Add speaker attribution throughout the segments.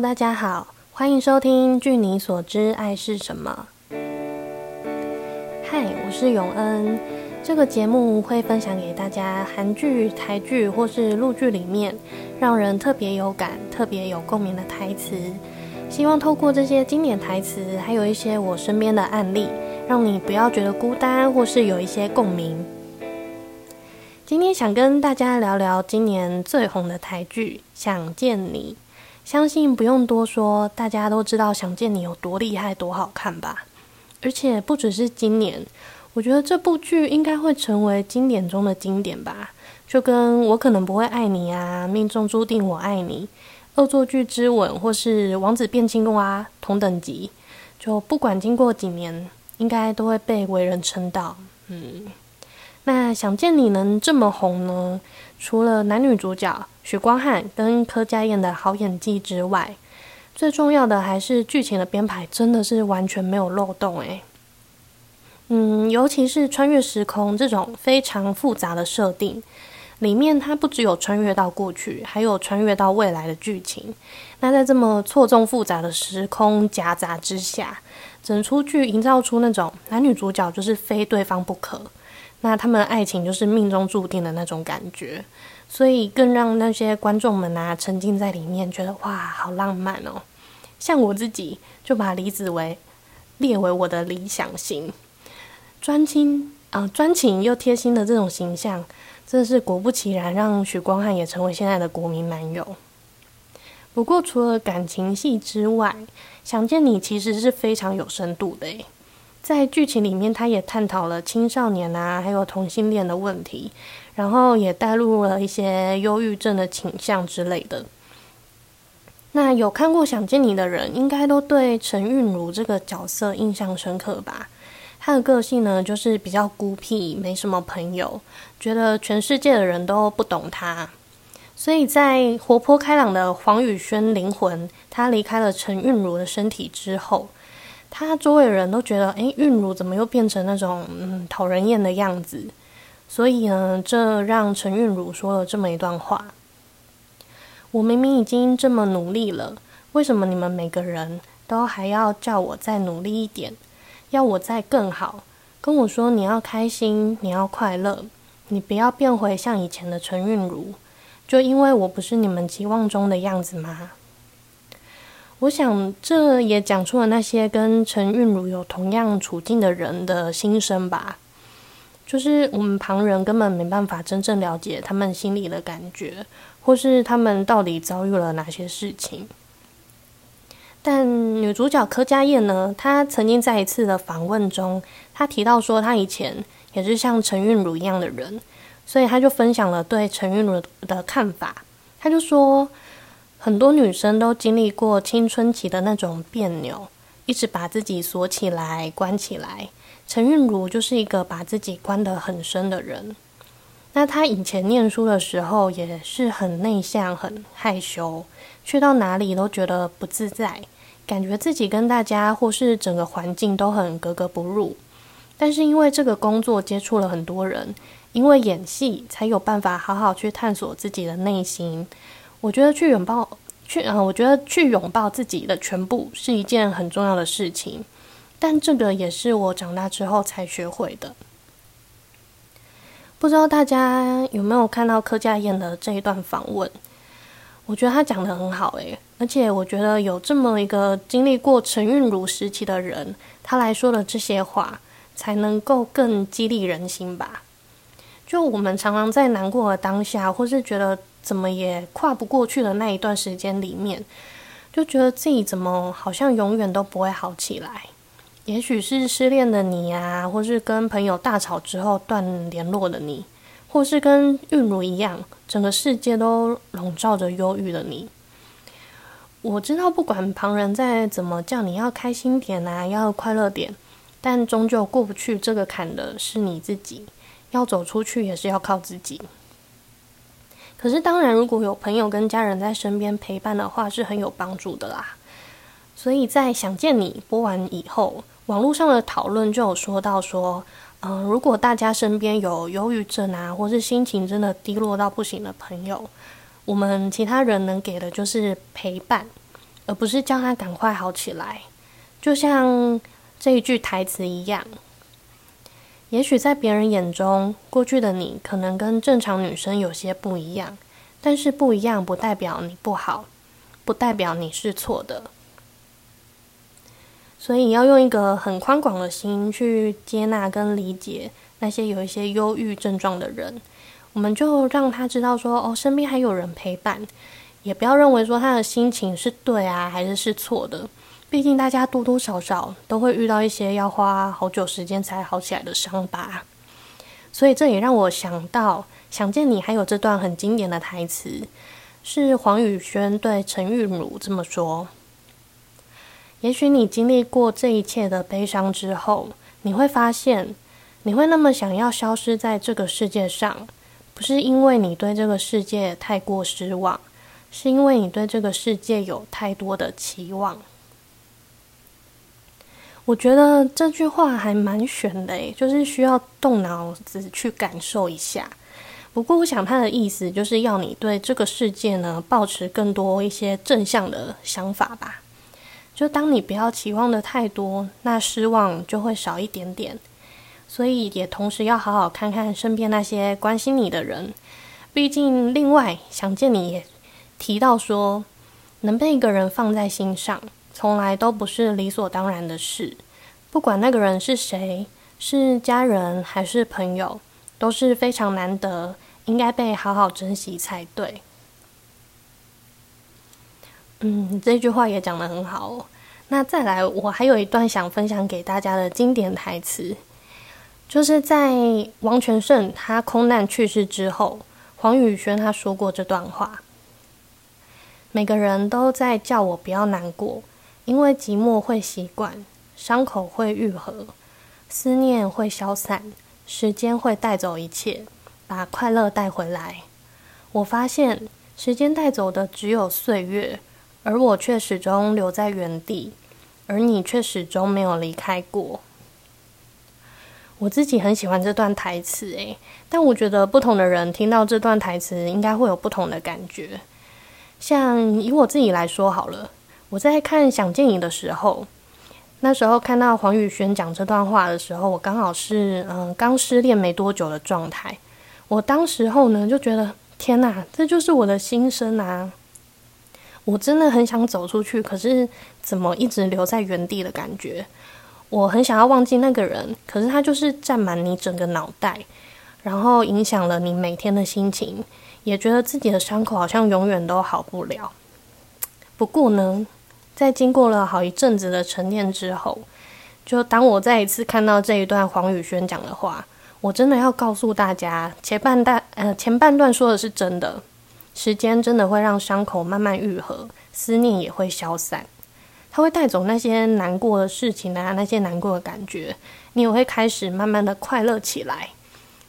Speaker 1: 大家好，欢迎收听《据你所知，爱是什么》。嗨，我是永恩。这个节目会分享给大家韩剧、台剧或是陆剧里面让人特别有感、特别有共鸣的台词。希望透过这些经典台词，还有一些我身边的案例，让你不要觉得孤单，或是有一些共鸣。今天想跟大家聊聊今年最红的台剧《想见你》，相信不用多说，大家都知道《想见你》有多厉害、多好看吧？而且不只是今年，我觉得这部剧应该会成为经典中的经典吧。就跟我可能不会爱你啊，命中注定我爱你，恶作剧之吻或是王子变青蛙，同等级，就不管经过几年，应该都会被为人称道。嗯。那想见你能这么红呢？除了男女主角许光汉跟柯佳燕的好演技之外，最重要的还是剧情的编排真的是完全没有漏洞诶。嗯，尤其是穿越时空这种非常复杂的设定，里面它不只有穿越到过去，还有穿越到未来的剧情。那在这么错综复杂的时空夹杂之下，整出剧营造出那种男女主角就是非对方不可。那他们的爱情就是命中注定的那种感觉，所以更让那些观众们啊沉浸在里面，觉得哇，好浪漫哦！像我自己就把李子维列为我的理想型，专情啊，专情又贴心的这种形象，真的是果不其然，让许光汉也成为现在的国民男友。不过除了感情戏之外，想见你其实是非常有深度的诶。在剧情里面，他也探讨了青少年啊，还有同性恋的问题，然后也带入了一些忧郁症的倾向之类的。那有看过《想见你》的人，应该都对陈韵如这个角色印象深刻吧？她的个性呢，就是比较孤僻，没什么朋友，觉得全世界的人都不懂她。所以在活泼开朗的黄宇轩灵魂，他离开了陈韵如的身体之后。他周围人都觉得，哎，韵如怎么又变成那种嗯讨人厌的样子？所以呢，这让陈韵如说了这么一段话：我明明已经这么努力了，为什么你们每个人都还要叫我再努力一点，要我再更好？跟我说你要开心，你要快乐，你不要变回像以前的陈韵如，就因为我不是你们期望中的样子吗？我想，这也讲出了那些跟陈韵如有同样处境的人的心声吧。就是我们旁人根本没办法真正了解他们心里的感觉，或是他们到底遭遇了哪些事情。但女主角柯佳燕呢？她曾经在一次的访问中，她提到说，她以前也是像陈韵如一样的人，所以她就分享了对陈韵如的看法。她就说。很多女生都经历过青春期的那种别扭，一直把自己锁起来、关起来。陈韵如就是一个把自己关得很深的人。那她以前念书的时候也是很内向、很害羞，去到哪里都觉得不自在，感觉自己跟大家或是整个环境都很格格不入。但是因为这个工作接触了很多人，因为演戏才有办法好好去探索自己的内心。我觉得去拥抱，去啊！我觉得去拥抱自己的全部是一件很重要的事情，但这个也是我长大之后才学会的。不知道大家有没有看到柯佳燕的这一段访问？我觉得他讲的很好诶，而且我觉得有这么一个经历过陈韵如时期的人，他来说的这些话，才能够更激励人心吧。就我们常常在难过的当下，或是觉得。怎么也跨不过去的那一段时间里面，就觉得自己怎么好像永远都不会好起来。也许是失恋的你啊，或是跟朋友大吵之后断联络的你，或是跟韵如一样，整个世界都笼罩着忧郁的你。我知道，不管旁人再怎么叫你要开心点啊，要快乐点，但终究过不去这个坎的是你自己。要走出去，也是要靠自己。可是，当然，如果有朋友跟家人在身边陪伴的话，是很有帮助的啦。所以在《想见你》播完以后，网络上的讨论就有说到说，嗯，如果大家身边有忧郁症啊，或是心情真的低落到不行的朋友，我们其他人能给的就是陪伴，而不是叫他赶快好起来。就像这一句台词一样，也许在别人眼中，过去的你可能跟正常女生有些不一样，但是不一样不代表你不好，不代表你是错的。所以要用一个很宽广的心去接纳跟理解那些有一些忧郁症状的人，我们就让他知道说，哦，身边还有人陪伴，也不要认为说他的心情是对啊，还是是错的。毕竟大家多多少少都会遇到一些要花好久时间才好起来的伤疤，所以这也让我想到，想见你还有这段很经典的台词，是黄宇轩对陈玉茹这么说。也许你经历过这一切的悲伤之后，你会发现，你会那么想要消失在这个世界上，不是因为你对这个世界太过失望，是因为你对这个世界有太多的期望。我觉得这句话还蛮玄的诶，就是需要动脑子去感受一下。不过，我想他的意思就是要你对这个世界呢，保持更多一些正向的想法吧。就当你不要期望的太多，那失望就会少一点点。所以，也同时要好好看看身边那些关心你的人。毕竟，另外想见你也提到说，能被一个人放在心上。从来都不是理所当然的事，不管那个人是谁，是家人还是朋友，都是非常难得，应该被好好珍惜才对。嗯，这句话也讲得很好。那再来，我还有一段想分享给大家的经典台词，就是在王全胜他空难去世之后，黄宇轩他说过这段话：每个人都在叫我不要难过。因为寂寞会习惯，伤口会愈合，思念会消散，时间会带走一切，把快乐带回来。我发现，时间带走的只有岁月，而我却始终留在原地，而你却始终没有离开过。我自己很喜欢这段台词，诶，但我觉得不同的人听到这段台词，应该会有不同的感觉。像以我自己来说好了。我在看《想见你》的时候，那时候看到黄宇轩讲这段话的时候，我刚好是嗯刚失恋没多久的状态。我当时候呢就觉得天哪，这就是我的心声啊！我真的很想走出去，可是怎么一直留在原地的感觉？我很想要忘记那个人，可是他就是占满你整个脑袋，然后影响了你每天的心情，也觉得自己的伤口好像永远都好不了。不过呢。在经过了好一阵子的沉淀之后，就当我再一次看到这一段黄宇轩讲的话，我真的要告诉大家，前半段呃前半段说的是真的，时间真的会让伤口慢慢愈合，思念也会消散，它会带走那些难过的事情啊，那些难过的感觉，你也会开始慢慢的快乐起来，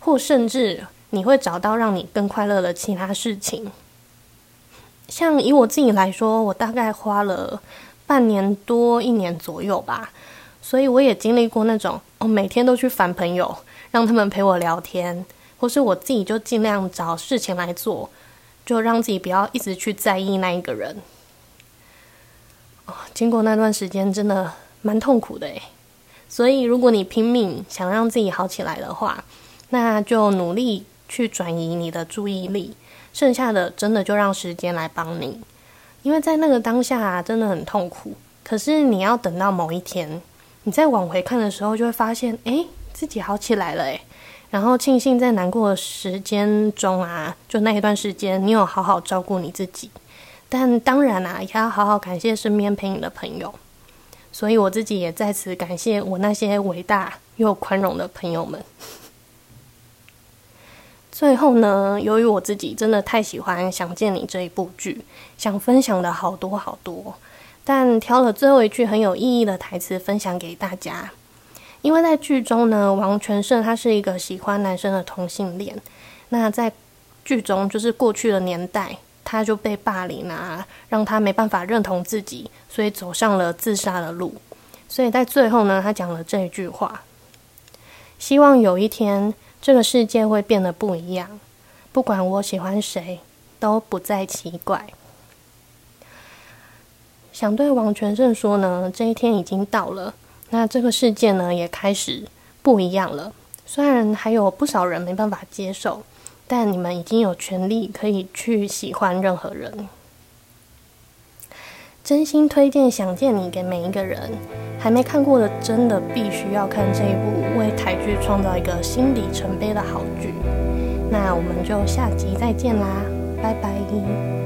Speaker 1: 或甚至你会找到让你更快乐的其他事情。像以我自己来说，我大概花了半年多一年左右吧，所以我也经历过那种哦，每天都去烦朋友，让他们陪我聊天，或是我自己就尽量找事情来做，就让自己不要一直去在意那一个人。哦，经过那段时间真的蛮痛苦的诶。所以如果你拼命想让自己好起来的话，那就努力去转移你的注意力。剩下的真的就让时间来帮你，因为在那个当下真的很痛苦。可是你要等到某一天，你再往回看的时候，就会发现，哎，自己好起来了，诶。然后庆幸在难过的时间中啊，就那一段时间，你有好好照顾你自己。但当然啊，也要好好感谢身边陪你的朋友。所以我自己也在此感谢我那些伟大又宽容的朋友们。最后呢，由于我自己真的太喜欢《想见你》这一部剧，想分享的好多好多，但挑了最后一句很有意义的台词分享给大家。因为在剧中呢，王全胜他是一个喜欢男生的同性恋，那在剧中就是过去的年代，他就被霸凌啊，让他没办法认同自己，所以走上了自杀的路。所以在最后呢，他讲了这一句话：希望有一天。这个世界会变得不一样，不管我喜欢谁，都不再奇怪。想对王全胜说呢，这一天已经到了。那这个世界呢，也开始不一样了。虽然还有不少人没办法接受，但你们已经有权利可以去喜欢任何人。真心推荐《想见你》给每一个人，还没看过的，真的必须要看这一部为台剧创造一个新里程碑的好剧。那我们就下集再见啦，拜拜。